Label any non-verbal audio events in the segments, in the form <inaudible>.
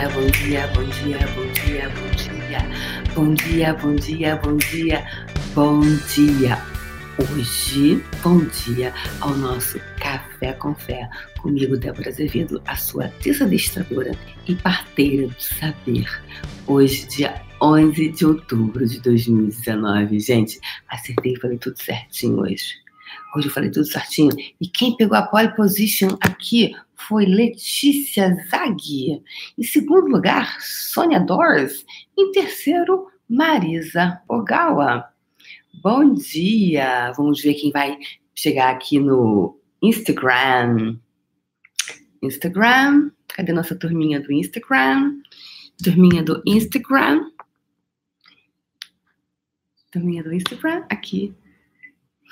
dia, bom dia, bom dia, bom dia, bom dia. Bom dia, bom dia, bom dia, bom dia. Hoje, bom dia ao nosso Café com Fé. Comigo, Débora Azevedo, a sua desadestradora e parteira do saber. Hoje, dia 11 de outubro de 2019. Gente, acertei e falei tudo certinho hoje. Hoje eu falei tudo certinho. E quem pegou a pole position aqui foi Letícia Zaghi. Em segundo lugar, Sônia Dors. Em terceiro, Marisa Ogawa. Bom dia! Vamos ver quem vai chegar aqui no Instagram. Instagram. Cadê nossa turminha do Instagram? Turminha do Instagram. Turminha do Instagram. Aqui.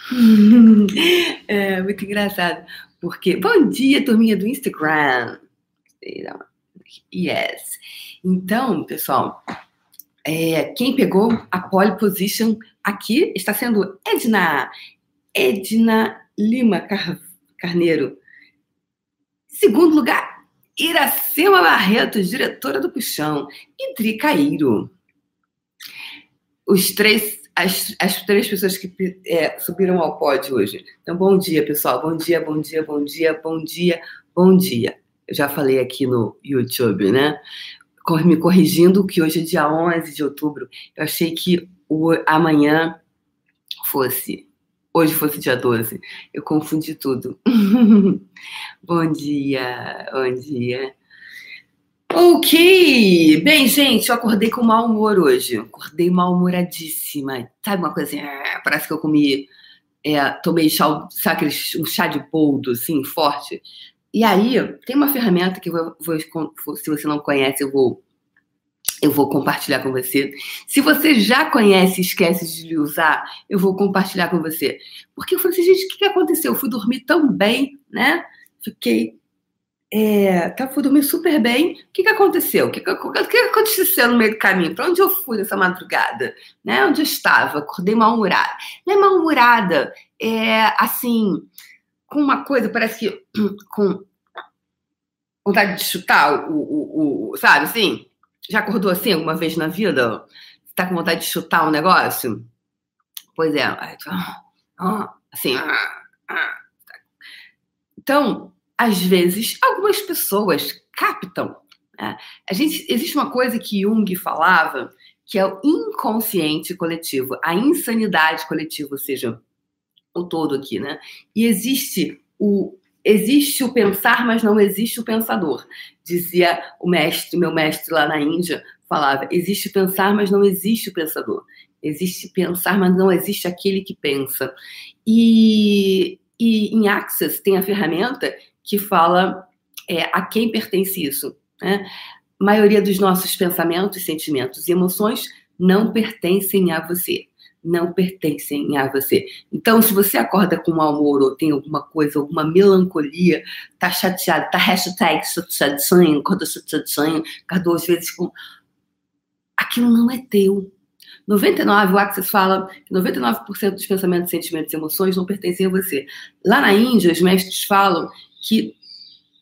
<laughs> é muito engraçado. Porque. Bom dia, turminha do Instagram. Yes. Então, pessoal, é, quem pegou a pole position aqui está sendo Edna. Edna Lima Car Carneiro. Segundo lugar, Iracema Barreto, diretora do Puxão. E Dri Cairo. Os três as, as três pessoas que é, subiram ao pódio hoje. Então, bom dia, pessoal. Bom dia, bom dia, bom dia, bom dia, bom dia. Eu já falei aqui no YouTube, né? Me corrigindo que hoje é dia 11 de outubro. Eu achei que o amanhã fosse. Hoje fosse dia 12. Eu confundi tudo. <laughs> bom dia, bom dia. Ok! Bem, gente, eu acordei com mau humor hoje. Acordei mal-humoradíssima. Sabe uma coisa assim? Ah, parece que eu comi. É, tomei chá, sabe, um chá de boldo, assim, forte. E aí, tem uma ferramenta que eu vou, vou, se você não conhece, eu vou, eu vou compartilhar com você. Se você já conhece e esquece de usar, eu vou compartilhar com você. Porque eu falei assim, gente, o que, que aconteceu? Eu fui dormir tão bem, né? Fiquei é, tá, dormir super bem. O que, que aconteceu? O que, que, que, aconteceu no meio do caminho? Para onde eu fui nessa madrugada? Né? Onde eu estava? Acordei mal-humorada. Não é mal-humorada, é assim, com uma coisa, parece que <clears throat> com vontade de chutar o, o, o, sabe assim? Já acordou assim alguma vez na vida? Está com vontade de chutar um negócio? Pois é. Assim. Então, às vezes, algumas pessoas captam. Né? A gente, existe uma coisa que Jung falava, que é o inconsciente coletivo, a insanidade coletiva, ou seja, o todo aqui, né? E existe o existe o pensar, mas não existe o pensador. Dizia o mestre, meu mestre lá na Índia, falava: existe pensar, mas não existe o pensador. Existe pensar, mas não existe aquele que pensa. E, e em Access tem a ferramenta que fala é, a quem pertence isso. Né? A maioria dos nossos pensamentos, sentimentos e emoções não pertencem a você. Não pertencem a você. Então, se você acorda com mau humor ou tem alguma coisa, alguma melancolia, tá chateado, tá hashtag chateadinho, acordou chateadinho, acordou às vezes com. Aquilo não é teu. 99, o Access fala que 99% dos pensamentos, sentimentos e emoções não pertencem a você. Lá na Índia, os mestres falam que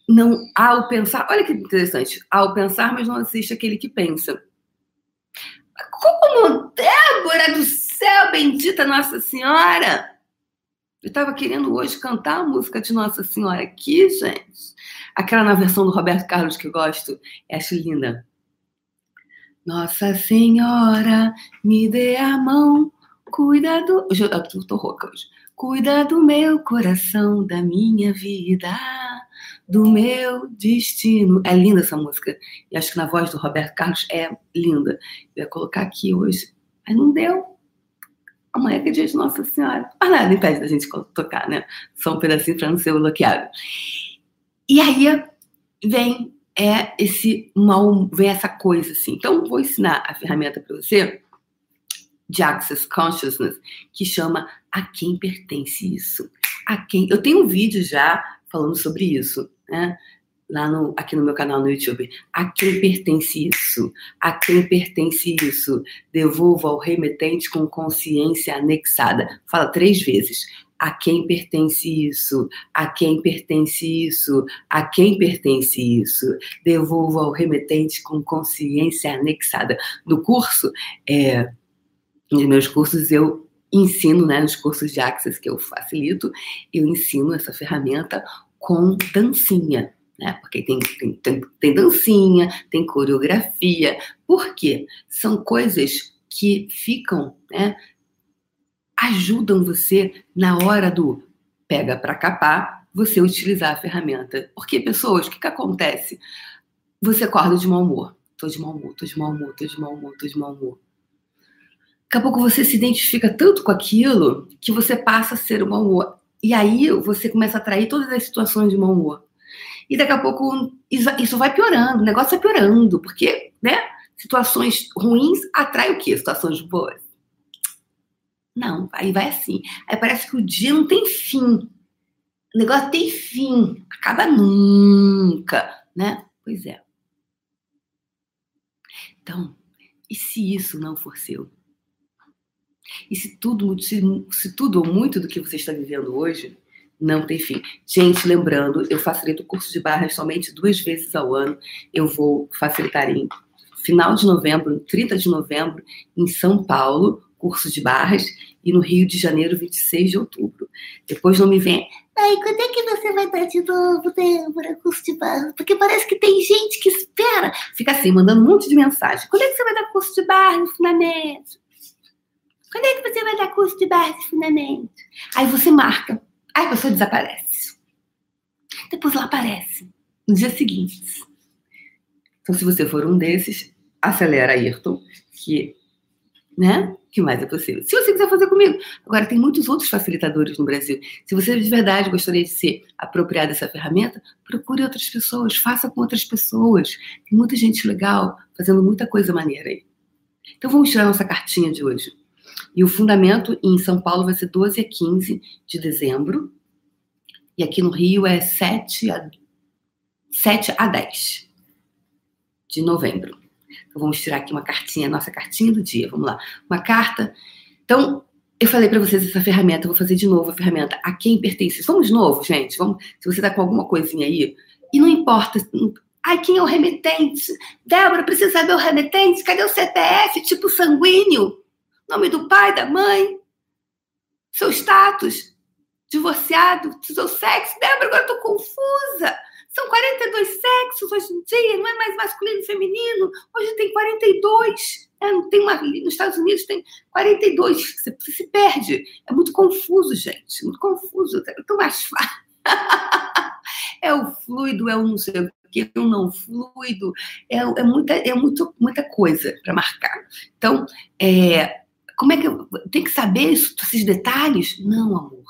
não ao pensar, olha que interessante, ao pensar, mas não existe aquele que pensa. Como Débora do céu, bendita Nossa Senhora! Eu estava querendo hoje cantar a música de Nossa Senhora aqui, gente. Aquela na versão do Roberto Carlos que eu gosto, acho linda. Nossa Senhora, me dê a mão, cuida do. Eu tô rouca hoje. Cuida do meu coração, da minha vida, do meu destino. É linda essa música. E acho que na voz do Roberto Carlos é linda. Eu ia colocar aqui hoje, mas não deu. Amanhã é, é dia de Nossa Senhora. Mas nada impede da gente tocar, né? Só um pedacinho para não ser bloqueado. E aí vem é esse mal, vem essa coisa assim. Então, vou ensinar a ferramenta para você de Access Consciousness, que chama A Quem Pertence Isso? A quem? Eu tenho um vídeo já falando sobre isso, né? lá no, aqui no meu canal no YouTube. A quem pertence isso? A quem pertence isso? Devolva ao remetente com consciência anexada. Fala três vezes. A quem pertence isso? A quem pertence isso? A quem pertence isso? Devolva ao remetente com consciência anexada. No curso, é, nos meus cursos, eu ensino, né, nos cursos de Access que eu facilito, eu ensino essa ferramenta com dancinha né? Porque tem, tem, tem, tem dancinha, tem coreografia. Por quê? São coisas que ficam, né? Ajudam você na hora do pega para capar, você utilizar a ferramenta. Porque, pessoas, o que, que acontece? Você acorda de mau humor. Tô de mau humor, tô de mau humor, tô de mau humor, tô de mau humor. Daqui a pouco você se identifica tanto com aquilo que você passa a ser o mau humor. E aí você começa a atrair todas as situações de mau humor. E daqui a pouco isso vai piorando, o negócio vai piorando, porque, né? Situações ruins atraem o quê? Situações boas. Não, aí vai assim. Aí parece que o dia não tem fim. O negócio tem fim. Acaba nunca, né? Pois é. Então, e se isso não for seu? E se tudo, se, se tudo ou muito do que você está vivendo hoje não tem fim. Gente, lembrando, eu facilito o curso de barras somente duas vezes ao ano. Eu vou facilitar em final de novembro, 30 de novembro, em São Paulo, curso de barras, e no Rio de Janeiro, 26 de outubro. Depois não me vem. Ai, quando é que você vai dar de novo, Débora, curso de barras? Porque parece que tem gente que espera. Fica assim, mandando um monte de mensagem. Quando é que você vai dar curso de barras no fundamento? Quando é que você vai dar curso de no fundamento? Aí você marca. Aí a pessoa desaparece. Depois ela aparece no dia seguinte. Então, se você for um desses, acelera Ayrton, que, né? que mais é possível. Se você quiser fazer comigo. Agora, tem muitos outros facilitadores no Brasil. Se você de verdade gostaria de ser apropriado dessa ferramenta, procure outras pessoas, faça com outras pessoas. Tem muita gente legal fazendo muita coisa maneira aí. Então, vamos tirar nossa cartinha de hoje. E o fundamento em São Paulo vai ser 12 a 15 de dezembro. E aqui no Rio é 7 a, 7 a 10 de novembro. Então vamos tirar aqui uma cartinha, nossa cartinha do dia. Vamos lá. Uma carta. Então, eu falei para vocês essa ferramenta, eu vou fazer de novo a ferramenta. A quem pertence? Vamos de novo, gente. Vamos, se você tá com alguma coisinha aí, e não importa. Ai, quem é o remetente? Débora, precisa saber o remetente? Cadê o CPF? Tipo sanguíneo? Nome do pai, da mãe, seu status, divorciado, seu sexo. Débora, agora eu tô confusa. São 42 sexos hoje em dia, não é mais masculino e feminino. Hoje tem 42. É, não tem uma, nos Estados Unidos tem 42. Você, você se perde. É muito confuso, gente. Muito confuso. É tão mais fácil. <laughs> é o fluido, é o não sei o que, é o não fluido. É, é, muita, é muito, muita coisa para marcar. Então, é, como é que eu tem que saber isso, esses detalhes? Não, amor.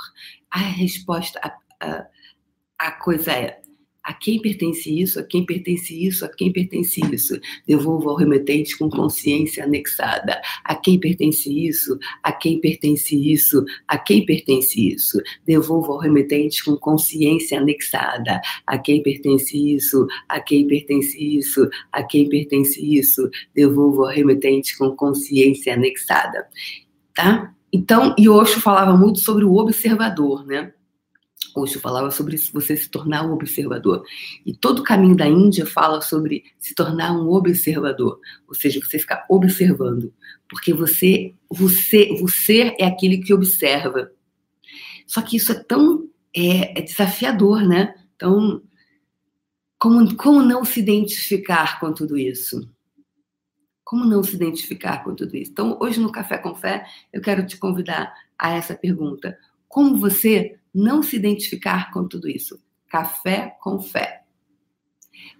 A resposta, a, a, a coisa é a quem pertence isso, a quem pertence isso, a quem pertence isso. Devolvo ao remetente com consciência anexada. A quem pertence isso, a quem pertence isso, a quem pertence isso. Devolvo ao remetente com consciência anexada. A quem pertence isso, a quem pertence isso, a quem pertence isso. Devolvo ao remetente com consciência anexada. Tá? Então, e falava muito sobre o observador, né? Osho falava sobre você se tornar um observador. E todo o caminho da Índia fala sobre se tornar um observador, ou seja, você ficar observando, porque você, você, você é aquele que observa. Só que isso é tão é, é desafiador, né? Então, como, como não se identificar com tudo isso? Como não se identificar com tudo isso? Então, hoje no Café com Fé, eu quero te convidar a essa pergunta. Como você não se identificar com tudo isso. Café com fé.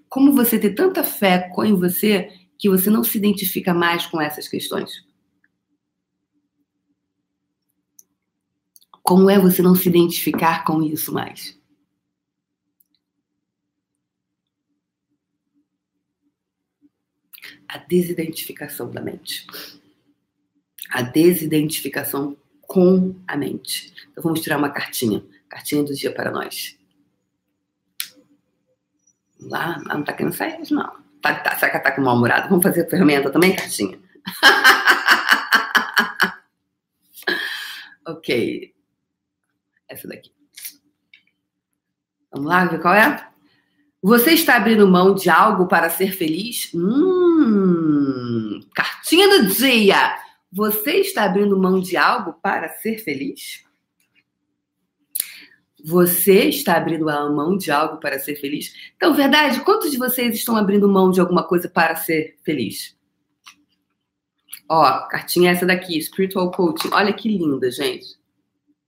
Como você ter tanta fé em você que você não se identifica mais com essas questões? Como é você não se identificar com isso mais? A desidentificação da mente. A desidentificação com a mente. Então vamos tirar uma cartinha, cartinha do dia para nós. Lá, não tá querendo sair hoje, não. Tá, tá, será que tá com mal-humorado? Vamos fazer ferramenta também, Cartinha? <laughs> ok. Essa daqui. Vamos lá, ver qual é? Você está abrindo mão de algo para ser feliz? Hum, cartinha do dia. Você está abrindo mão de algo para ser feliz? Você está abrindo a mão de algo para ser feliz? Então, verdade, quantos de vocês estão abrindo mão de alguma coisa para ser feliz? Ó, cartinha essa daqui, Spiritual Coaching. Olha que linda, gente.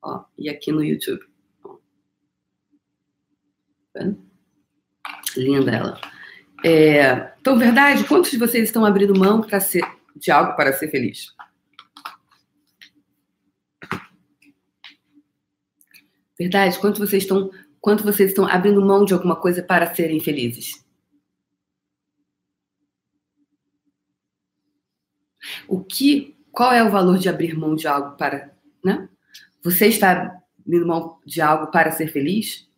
Ó, e aqui no YouTube. Linda ela. É, então, verdade, quantos de vocês estão abrindo mão para ser de algo para ser feliz? Verdade? Quanto vocês estão, quanto vocês estão abrindo mão de alguma coisa para serem felizes? O que, qual é o valor de abrir mão de algo para, né? Você está abrindo mão de algo para ser feliz?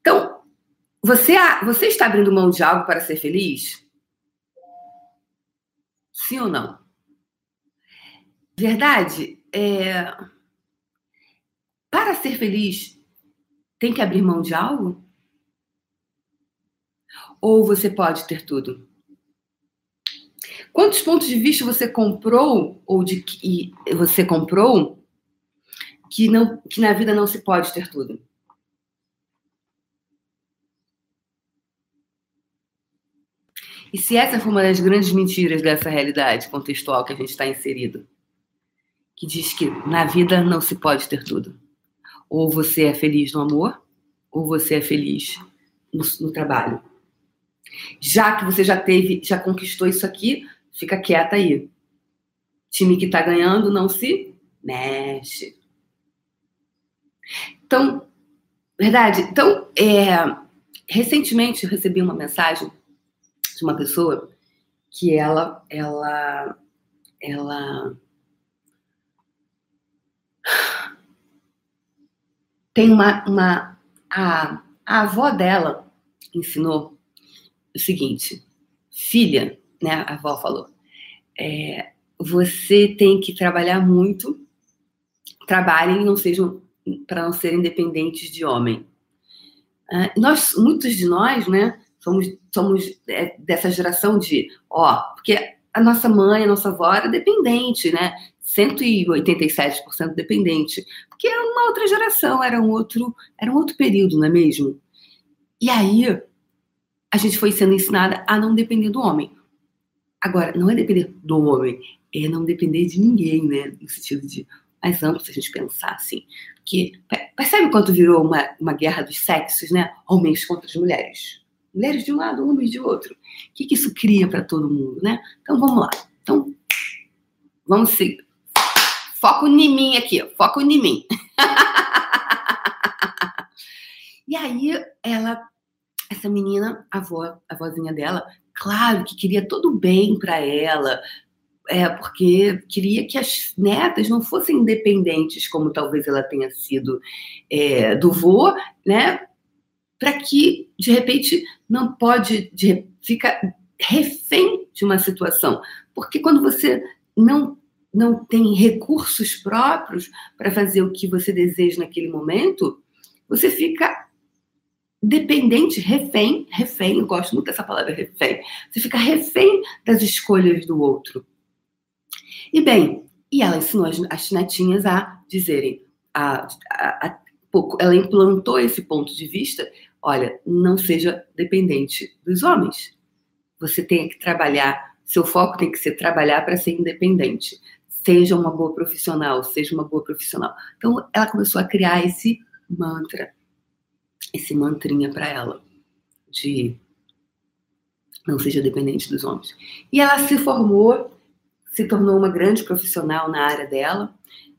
Então, você, você está abrindo mão de algo para ser feliz? Sim ou não? Verdade? É para ser feliz, tem que abrir mão de algo? Ou você pode ter tudo? Quantos pontos de vista você comprou ou de que você comprou que não que na vida não se pode ter tudo? E se essa for uma das grandes mentiras dessa realidade contextual que a gente está inserido, que diz que na vida não se pode ter tudo. Ou você é feliz no amor, ou você é feliz no, no trabalho. Já que você já teve, já conquistou isso aqui, fica quieta aí. Time que tá ganhando não se mexe. Então, verdade. Então, é, recentemente eu recebi uma mensagem de uma pessoa que ela, ela, ela tem uma. uma a, a avó dela ensinou o seguinte: filha, né? A avó falou, é, você tem que trabalhar muito, trabalhem não sejam para não serem dependentes de homem. Uh, nós, muitos de nós, né, somos, somos é, dessa geração de, ó, porque a nossa mãe, a nossa avó era dependente, né? 187% dependente, porque era uma outra geração, era um outro, era um outro período, não é mesmo? E aí a gente foi sendo ensinada a não depender do homem. Agora, não é depender do homem, é não depender de ninguém, né? No sentido de mais amplo, se a gente pensar assim. Porque percebe quanto virou uma, uma guerra dos sexos, né? Homens contra as mulheres. Mulheres de um lado, homens de outro. O que, que isso cria para todo mundo, né? Então vamos lá. Então, vamos seguir. Foco em mim aqui, foco em mim. <laughs> e aí, ela, essa menina, a avó, a vozinha dela, claro que queria todo bem para ela, é, porque queria que as netas não fossem independentes, como talvez ela tenha sido é, do vô, né? Para que, de repente, não pode, de, fica refém de uma situação. Porque quando você não não tem recursos próprios para fazer o que você deseja naquele momento, você fica dependente, refém, refém, eu gosto muito dessa palavra refém. Você fica refém das escolhas do outro. E bem, e ela ensinou as, as netinhas a dizerem, a, a, a, ela implantou esse ponto de vista, olha, não seja dependente dos homens. Você tem que trabalhar, seu foco tem que ser trabalhar para ser independente seja uma boa profissional, seja uma boa profissional. Então, ela começou a criar esse mantra, esse mantrinha para ela, de não seja dependente dos homens. E ela se formou, se tornou uma grande profissional na área dela,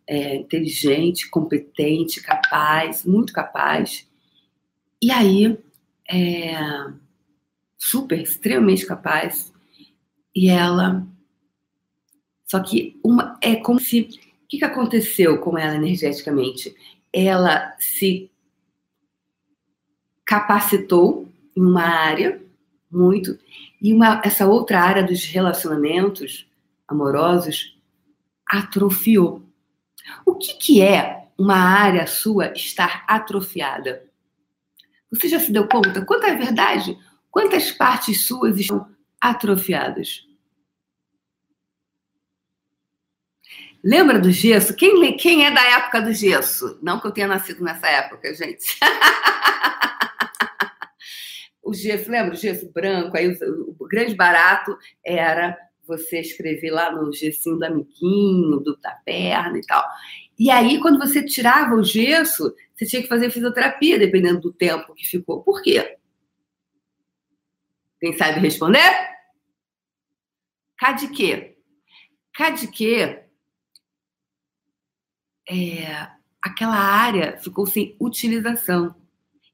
é, inteligente, competente, capaz, muito capaz. E aí, é, super, extremamente capaz. E ela só que uma, é como se. O que, que aconteceu com ela energeticamente? Ela se capacitou em uma área muito e uma, essa outra área dos relacionamentos amorosos atrofiou. O que, que é uma área sua estar atrofiada? Você já se deu conta? Quanto é verdade? Quantas partes suas estão atrofiadas? Lembra do gesso? Quem, quem é da época do gesso? Não que eu tenha nascido nessa época, gente. <laughs> o gesso, lembra o gesso branco? Aí o, o, grande barato era você escrever lá no gessinho do amiguinho, do, da perna e tal. E aí, quando você tirava o gesso, você tinha que fazer fisioterapia, dependendo do tempo que ficou. Por quê? Quem sabe responder? Cá de quê? Cá de quê? é, aquela área ficou sem utilização.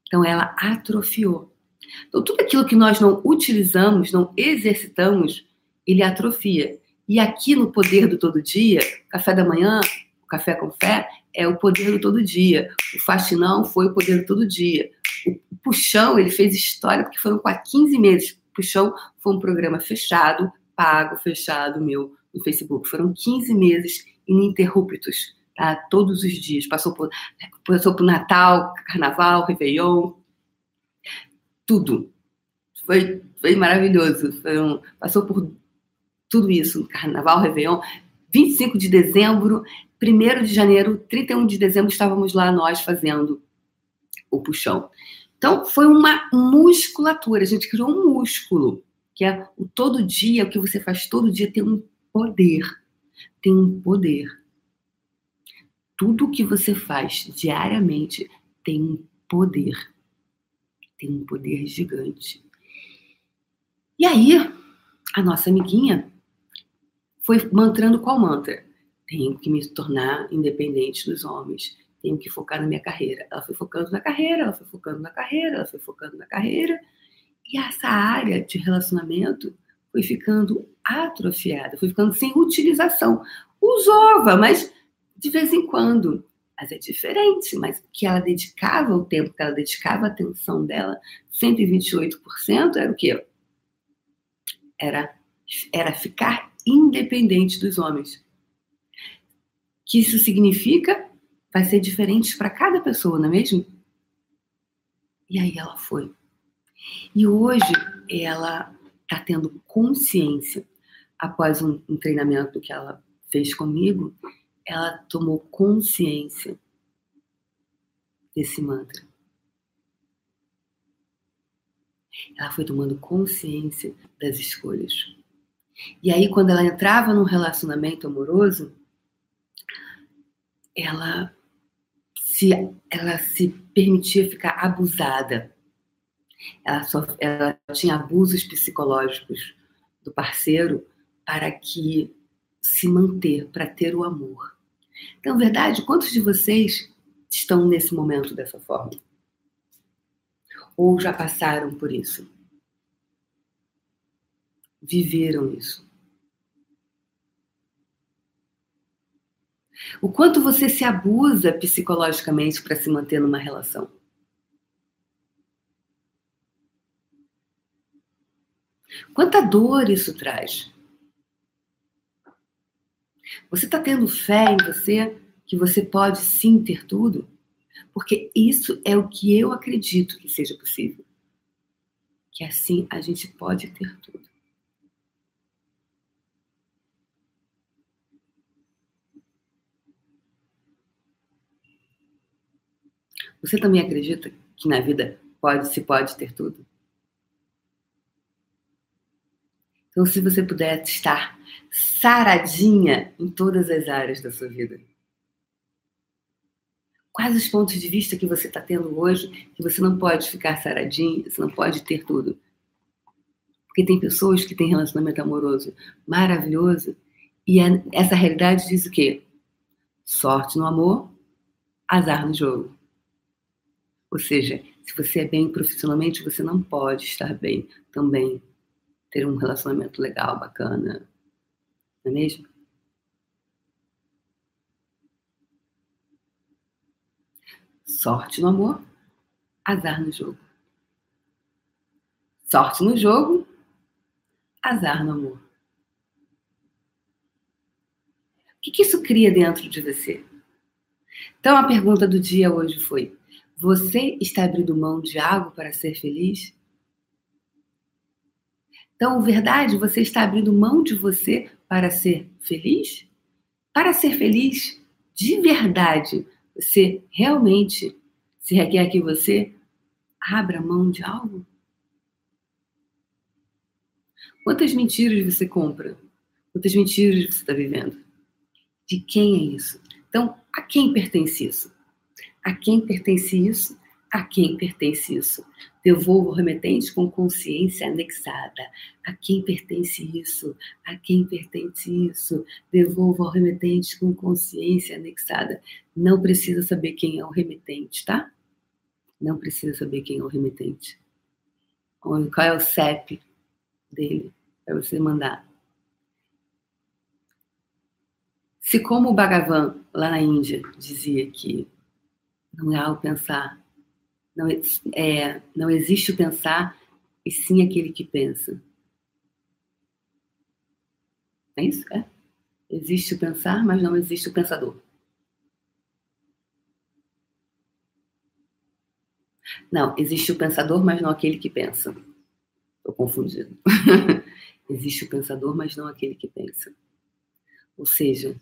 Então, ela atrofiou. Então, tudo aquilo que nós não utilizamos, não exercitamos, ele atrofia. E aqui no Poder do Todo Dia, café da manhã, o café com fé, é o poder do todo dia. O faxinão foi o poder do todo dia. O puxão, ele fez história porque foram quase 15 meses. O puxão foi um programa fechado, pago, fechado meu no Facebook. Foram 15 meses ininterruptos tá? todos os dias. Passou por, passou por Natal, Carnaval, Réveillon, tudo. Foi, foi maravilhoso. Foi um, passou por tudo isso, Carnaval, Réveillon. 25 de dezembro, 1 de janeiro, 31 de dezembro, estávamos lá nós fazendo o puxão. Então, foi uma musculatura, a gente criou um músculo, que é o todo dia, o que você faz todo dia tem um poder. Tem um poder tudo que você faz diariamente tem um poder. Tem um poder gigante. E aí, a nossa amiguinha foi mantrando qual mantra? Tenho que me tornar independente dos homens. Tenho que focar na minha carreira. Ela foi focando na carreira, ela foi focando na carreira, ela foi focando na carreira. E essa área de relacionamento foi ficando atrofiada, foi ficando sem utilização. Usava, mas de vez em quando. Mas é diferente, mas que ela dedicava o tempo, que ela dedicava a atenção dela, 128%, era o quê? Era, era ficar independente dos homens. Que isso significa vai ser diferente para cada pessoa, não é mesmo? E aí ela foi. E hoje ela está tendo consciência, após um, um treinamento que ela fez comigo, ela tomou consciência desse mantra. Ela foi tomando consciência das escolhas. E aí, quando ela entrava num relacionamento amoroso, ela se, ela se permitia ficar abusada. Ela, só, ela tinha abusos psicológicos do parceiro para que se manter, para ter o amor. Então, verdade, quantos de vocês estão nesse momento dessa forma? Ou já passaram por isso? Viveram isso? O quanto você se abusa psicologicamente para se manter numa relação? Quanta dor isso traz? Você está tendo fé em você que você pode sim ter tudo? Porque isso é o que eu acredito que seja possível. Que assim a gente pode ter tudo. Você também acredita que na vida pode se pode ter tudo? Então, se você puder estar saradinha em todas as áreas da sua vida. Quais os pontos de vista que você está tendo hoje que você não pode ficar saradinha, você não pode ter tudo? Porque tem pessoas que têm relacionamento amoroso maravilhoso e é, essa realidade diz o quê? Sorte no amor, azar no jogo. Ou seja, se você é bem profissionalmente, você não pode estar bem também ter um relacionamento legal, bacana. Não é mesmo? Sorte no amor, azar no jogo. Sorte no jogo, azar no amor. O que, que isso cria dentro de você? Então, a pergunta do dia hoje foi: Você está abrindo mão de algo para ser feliz? Então, verdade, você está abrindo mão de você para ser feliz? Para ser feliz de verdade, você realmente se requer que você abra mão de algo? Quantas mentiras você compra? Quantas mentiras você está vivendo? De quem é isso? Então, a quem pertence isso? A quem pertence isso? A quem pertence isso? Devolvo o remetente com consciência anexada. A quem pertence isso? A quem pertence isso? Devolvo ao remetente com consciência anexada. Não precisa saber quem é o remetente, tá? Não precisa saber quem é o remetente. Qual é o CEP dele para você mandar. Se como o Bhagavan, lá na Índia, dizia que não há o pensar, não, é, não existe o pensar, e sim aquele que pensa. É isso? É. Existe o pensar, mas não existe o pensador. Não, existe o pensador, mas não aquele que pensa. Estou confundido. <laughs> existe o pensador, mas não aquele que pensa. Ou seja,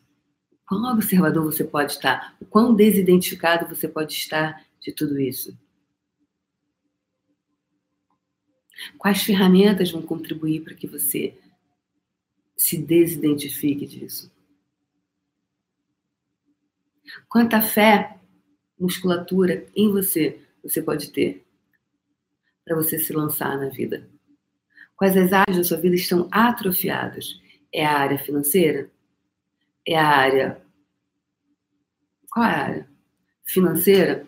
quão observador você pode estar, o quão desidentificado você pode estar de tudo isso. Quais ferramentas vão contribuir para que você se desidentifique disso? Quanta fé, musculatura em você você pode ter para você se lançar na vida? Quais as áreas da sua vida estão atrofiadas? É a área financeira? É a área. Qual é a área? Financeira?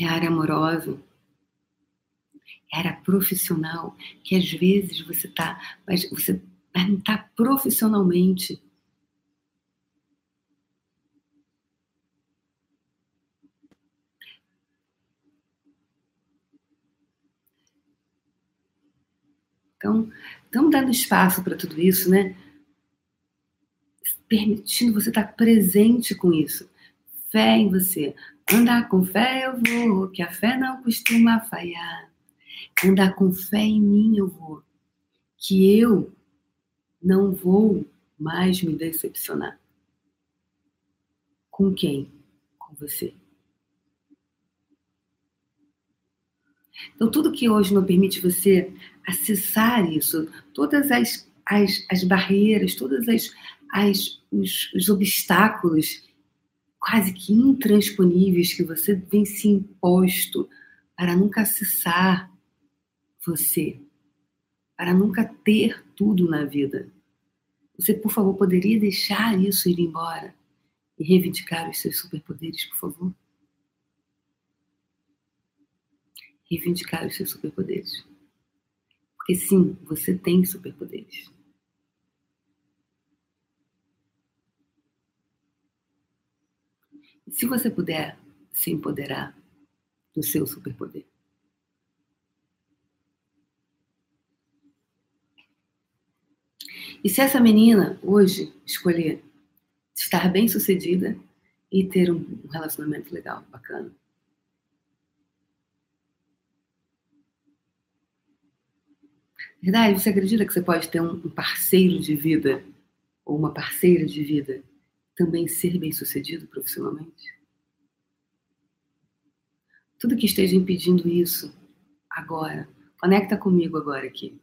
É a área amorosa? É a área profissional? Que às vezes você está, mas você não está profissionalmente Então, estamos dando espaço para tudo isso, né? Permitindo você estar presente com isso. Fé em você. Andar com fé eu vou, que a fé não costuma falhar. Andar com fé em mim eu vou, que eu não vou mais me decepcionar. Com quem? Com você. Então, tudo que hoje não permite você acessar isso, todas as, as, as barreiras, todos as, as, os, os obstáculos quase que intransponíveis que você vem se imposto para nunca acessar você, para nunca ter tudo na vida. Você, por favor, poderia deixar isso ir embora e reivindicar os seus superpoderes, por favor? reivindicar os seus superpoderes. Porque sim, você tem superpoderes. E se você puder se empoderar do seu superpoder. E se essa menina hoje escolher estar bem sucedida e ter um relacionamento legal, bacana, Verdade? Você acredita que você pode ter um parceiro de vida ou uma parceira de vida também ser bem sucedido profissionalmente? Tudo que esteja impedindo isso agora, conecta comigo agora aqui.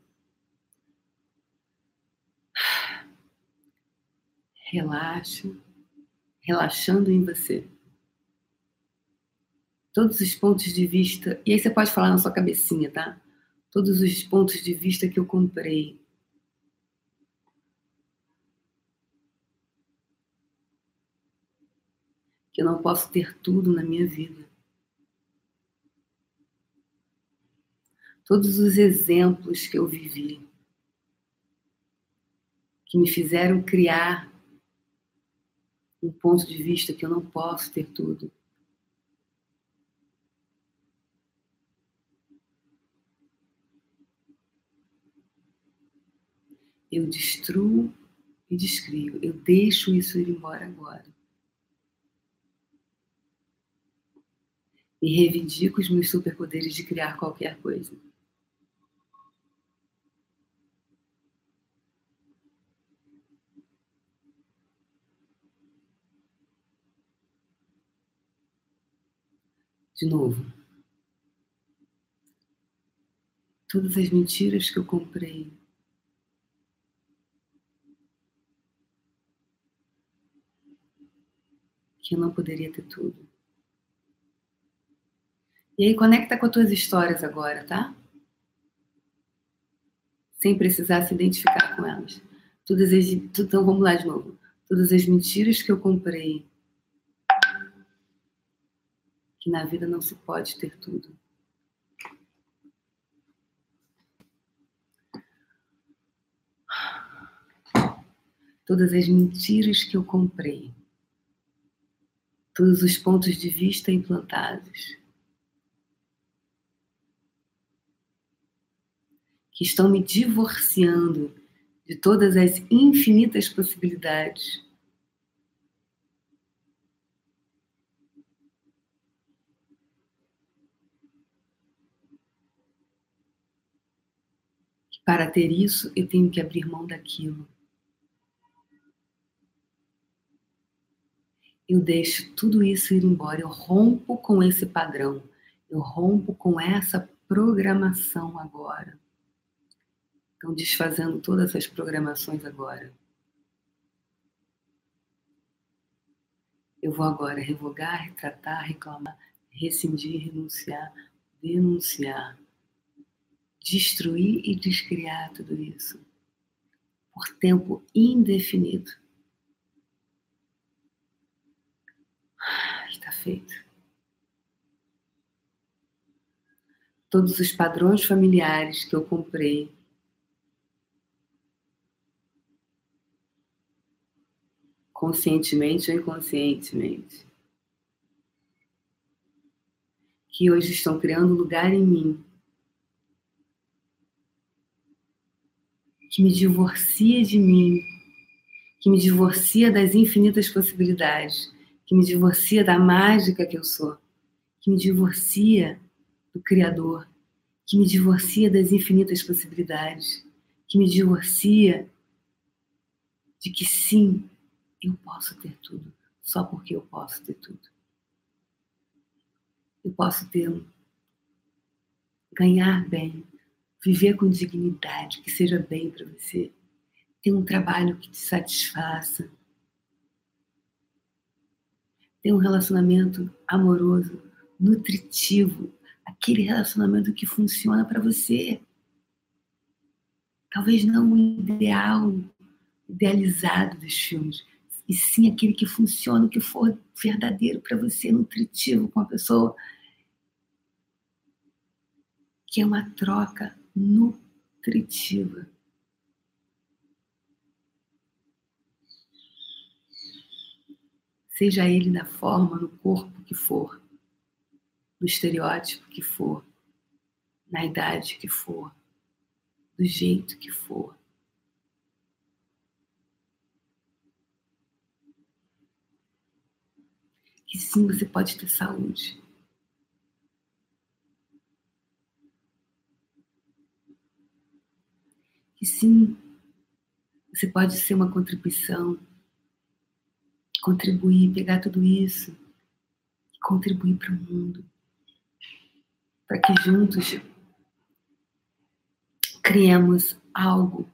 Relaxa, relaxando em você. Todos os pontos de vista, e aí você pode falar na sua cabecinha, tá? todos os pontos de vista que eu comprei. que eu não posso ter tudo na minha vida. Todos os exemplos que eu vivi, que me fizeram criar um ponto de vista que eu não posso ter tudo. Eu destruo e descrio. Eu deixo isso ir embora agora. E reivindico os meus superpoderes de criar qualquer coisa. De novo. Todas as mentiras que eu comprei. Que eu não poderia ter tudo. E aí conecta com as tuas histórias agora, tá? Sem precisar se identificar com elas. Todas as, então vamos lá de novo. Todas as mentiras que eu comprei que na vida não se pode ter tudo. Todas as mentiras que eu comprei, todos os pontos de vista implantados, que estão me divorciando de todas as infinitas possibilidades Para ter isso, eu tenho que abrir mão daquilo. Eu deixo tudo isso ir embora, eu rompo com esse padrão, eu rompo com essa programação agora. Então, desfazendo todas essas programações agora. Eu vou agora revogar, retratar, reclamar, rescindir, renunciar, denunciar destruir e descriar tudo isso por tempo indefinido. Está feito. Todos os padrões familiares que eu comprei conscientemente ou inconscientemente, que hoje estão criando lugar em mim. Que me divorcia de mim, que me divorcia das infinitas possibilidades, que me divorcia da mágica que eu sou, que me divorcia do Criador, que me divorcia das infinitas possibilidades, que me divorcia de que sim, eu posso ter tudo, só porque eu posso ter tudo. Eu posso ter ganhar bem, viver com dignidade, que seja bem para você, ter um trabalho que te satisfaça, ter um relacionamento amoroso, nutritivo, aquele relacionamento que funciona para você. Talvez não o ideal, idealizado dos filmes, e sim aquele que funciona, que for verdadeiro para você, nutritivo com a pessoa, que é uma troca nutritiva. Seja ele na forma, no corpo que for, no estereótipo que for, na idade que for, do jeito que for. Que sim, você pode ter saúde. que sim, você pode ser uma contribuição, contribuir, pegar tudo isso e contribuir para o mundo, para que juntos criemos algo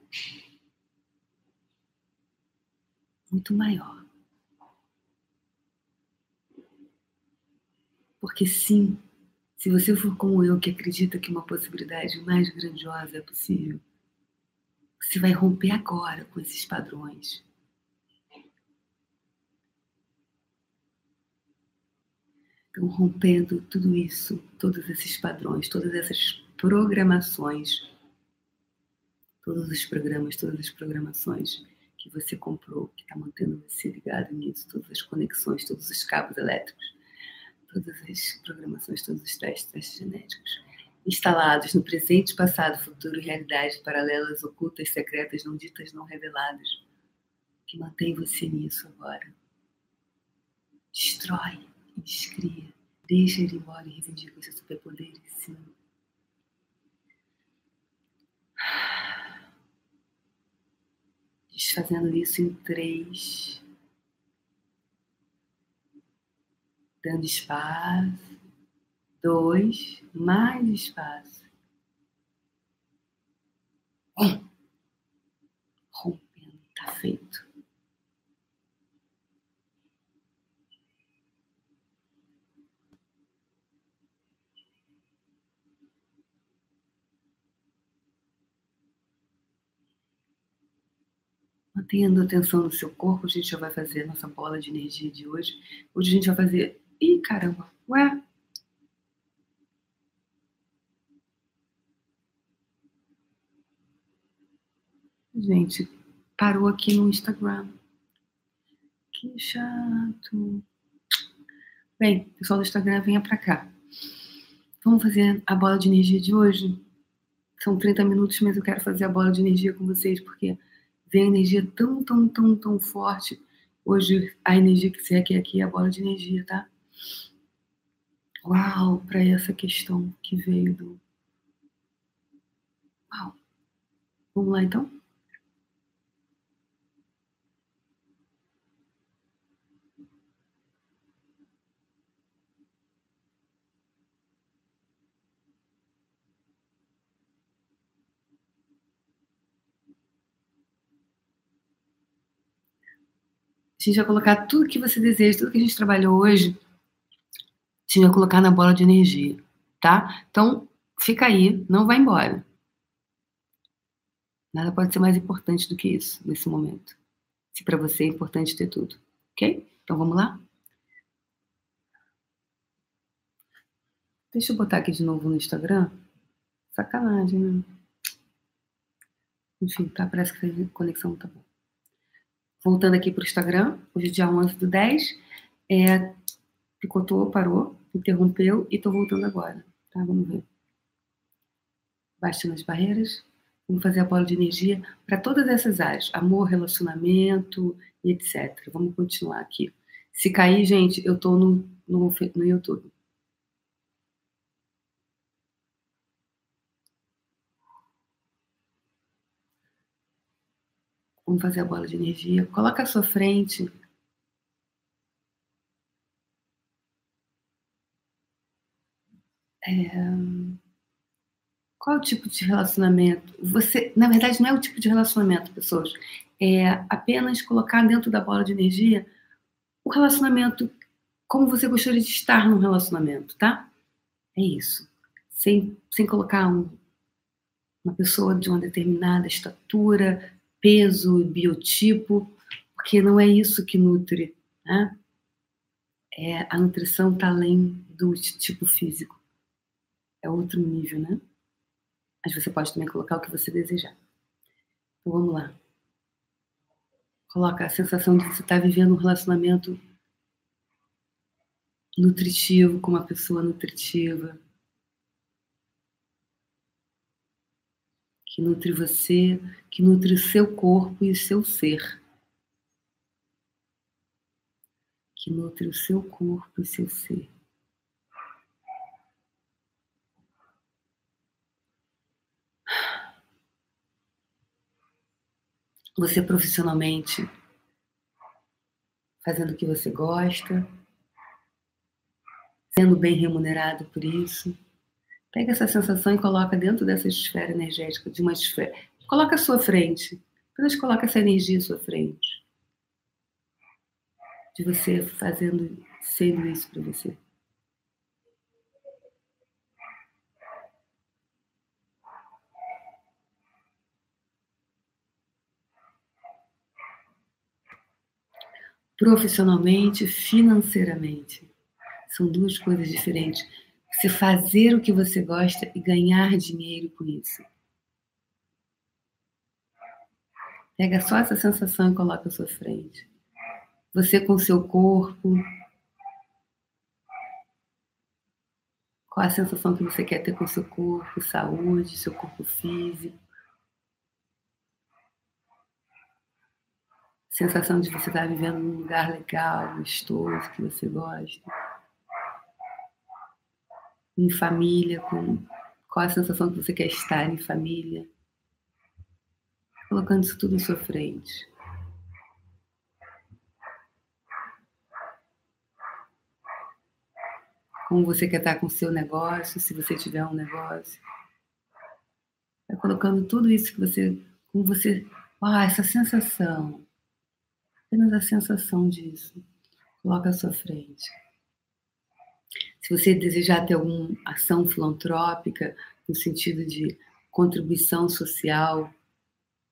muito maior. Porque sim, se você for como eu, que acredita que uma possibilidade mais grandiosa é possível, você vai romper agora com esses padrões. Então, rompendo tudo isso, todos esses padrões, todas essas programações, todos os programas, todas as programações que você comprou, que está mantendo você ligado nisso, todas as conexões, todos os cabos elétricos, todas as programações, todos os testes, testes genéticos. instalados no presente, passado, futuro e realidade paralelas, ocultas, secretas, não ditas, não reveladas, que mantém você nisso agora. Destrói e descria. Deixa ele embora e reivindica seus superpoderes, sim. Desfazendo isso em três. Dando espaço. Dois. Mais espaço. Um. Rompendo. Tá feito. Mantendo atenção no seu corpo, a gente já vai fazer a nossa bola de energia de hoje. Hoje a gente vai fazer. Ih, caramba! Ué? Gente, parou aqui no Instagram. Que chato. Bem, pessoal do Instagram, venha pra cá. Vamos fazer a bola de energia de hoje? São 30 minutos, mas eu quero fazer a bola de energia com vocês, porque vem energia tão, tão, tão, tão forte. Hoje, a energia que você quer aqui é a bola de energia, tá? Uau, para essa questão que veio do. Uau. Vamos lá então? A gente vai colocar tudo que você deseja, tudo que a gente trabalhou hoje, a gente vai colocar na bola de energia, tá? Então, fica aí, não vai embora. Nada pode ser mais importante do que isso nesse momento. Se para você é importante ter tudo, ok? Então vamos lá? Deixa eu botar aqui de novo no Instagram. Sacanagem, né? Enfim, tá, parece que a conexão tá boa voltando aqui para o Instagram, hoje é dia 11 do 10, é, picotou, parou, interrompeu e estou voltando agora, tá? Vamos ver. Baixando as barreiras, vamos fazer a bola de energia para todas essas áreas, amor, relacionamento e etc. Vamos continuar aqui. Se cair, gente, eu estou no, no, no YouTube. Vamos fazer a bola de energia. Coloca à sua frente. É... Qual é o tipo de relacionamento? Você, na verdade, não é o tipo de relacionamento, pessoas. É apenas colocar dentro da bola de energia o relacionamento como você gostaria de estar num relacionamento, tá? É isso. Sem, sem colocar um, uma pessoa de uma determinada estatura, peso, biotipo, porque não é isso que nutre, né? É, a nutrição está além do tipo físico. É outro nível, né? Mas você pode também colocar o que você desejar. Então vamos lá. Coloca a sensação de você está vivendo um relacionamento nutritivo com uma pessoa nutritiva. que nutre você, que nutre o seu corpo e o seu ser. Que nutre o seu corpo e seu ser. Você profissionalmente fazendo o que você gosta, sendo bem remunerado por isso. Pega essa sensação e coloca dentro dessa esfera energética, de uma esfera. Coloca à sua frente. Apenas coloca essa energia à sua frente. De você fazendo, sendo isso para você. Profissionalmente, financeiramente. São duas coisas diferentes você fazer o que você gosta e ganhar dinheiro com isso. Pega só essa sensação e coloca à sua frente. Você com seu corpo, Qual a sensação que você quer ter com seu corpo, saúde, seu corpo físico? Sensação de você estar vivendo num lugar legal, gostoso, que você gosta. Em família, com qual a sensação que você quer estar em família? Colocando isso tudo em sua frente. como você quer estar com o seu negócio, se você tiver um negócio. Vai colocando tudo isso que você, como você, ah, essa sensação, apenas a sensação disso, coloca à sua frente. Se você desejar ter alguma ação filantrópica, no sentido de contribuição social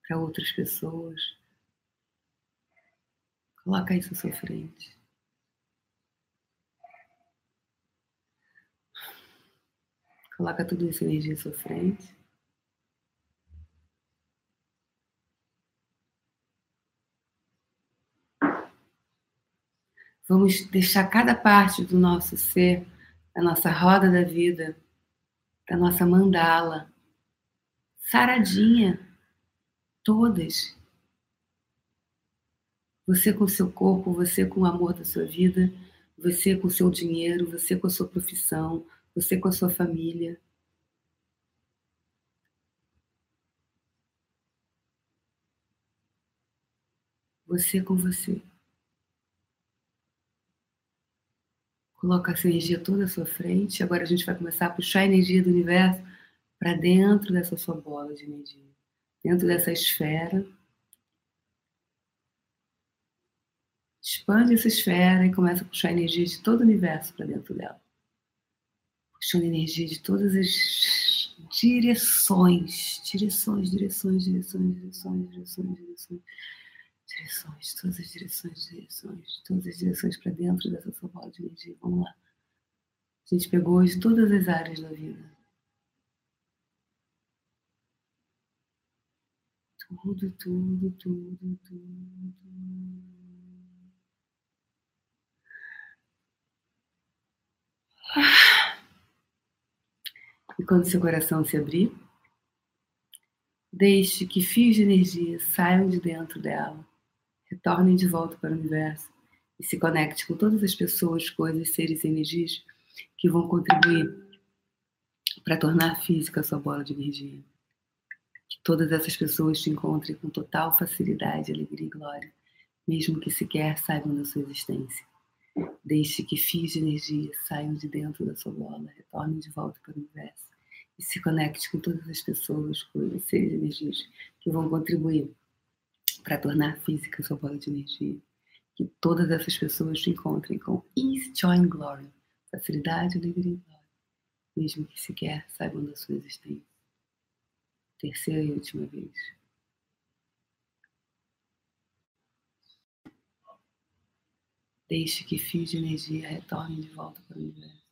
para outras pessoas, coloca isso à sua frente. Coloca tudo isso energia à sua frente. Vamos deixar cada parte do nosso ser, da nossa roda da vida, da nossa mandala, saradinha, todas. Você com seu corpo, você com o amor da sua vida, você com seu dinheiro, você com a sua profissão, você com a sua família. Você com você. Coloca essa energia toda à sua frente. Agora a gente vai começar a puxar a energia do universo para dentro dessa sua bola de energia, dentro dessa esfera. Expande essa esfera e começa a puxar a energia de todo o universo para dentro dela. Puxando energia de todas as direções, direções, direções, direções, direções, direções, direções. direções todas as direções, direções, todas as direções para dentro dessa sua bola de energia. Vamos lá. A gente pegou hoje todas as áreas da vida. Tudo, tudo, tudo, tudo. E quando seu coração se abrir, deixe que fios de energia saiam de dentro dela, retornem de volta para o universo e se conecte com todas as pessoas, coisas, seres e energias que vão contribuir para tornar física a sua bola de energia. Que todas essas pessoas te encontrem com total facilidade, alegria e glória, mesmo que sequer saibam da sua existência. Deixe que fios de energia saiam de dentro da sua bola, retornem de volta para o universo e se conecte com todas as pessoas, coisas, seres e energias que vão contribuir para tornar física sua bola de energia. Que todas essas pessoas te encontrem com ease, joy and glory, facilidade, alegria e glória, mesmo que sequer saibam da sua existência. Terceira e última vez. Deixe que fios de energia retornem de volta para o universo.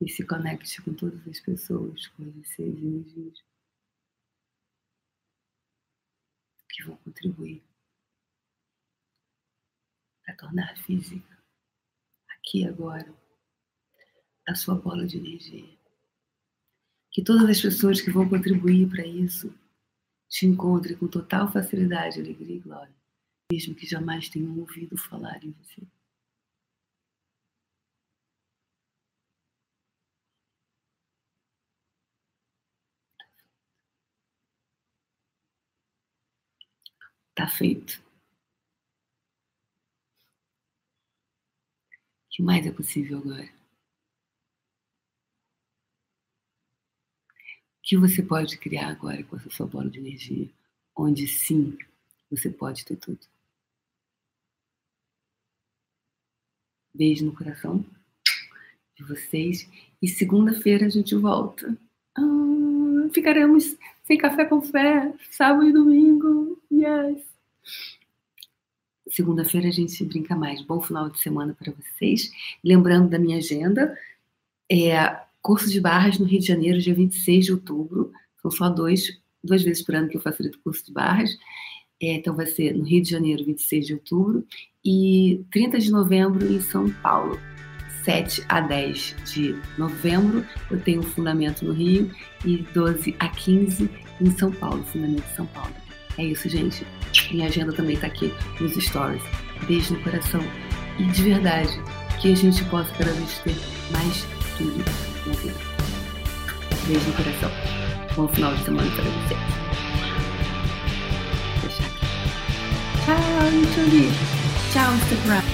E se conecte com todas as pessoas, coisas, seres e energias que vão contribuir para tornar física, aqui agora, a sua bola de energia. Que todas as pessoas que vão contribuir para isso te encontrem com total facilidade, alegria e glória mesmo que jamais tenham ouvido falar em você. Tá feito. O que mais é possível agora? O que você pode criar agora com essa sua bola de energia? Onde sim você pode ter tudo. Beijo no coração de vocês. E segunda-feira a gente volta. Ah, ficaremos sem café com fé, sábado e domingo. Yes! Segunda-feira a gente brinca mais. Bom final de semana para vocês. Lembrando da minha agenda, é curso de barras no Rio de Janeiro, dia 26 de outubro. São só dois, duas vezes por ano que eu facilito o curso de barras. É, então vai ser no Rio de Janeiro, 26 de outubro, e 30 de novembro em São Paulo. 7 a 10 de novembro. Eu tenho Fundamento no Rio e 12 a 15 em São Paulo, Fundamento de São Paulo. É isso, gente. Minha agenda também está aqui nos stories. Beijo no coração. E de verdade, que a gente possa cada vez ter mais tudo na vida. Beijo no coração. Bom final de semana para aqui. Tchau, YouTube. Tchau, Instagram.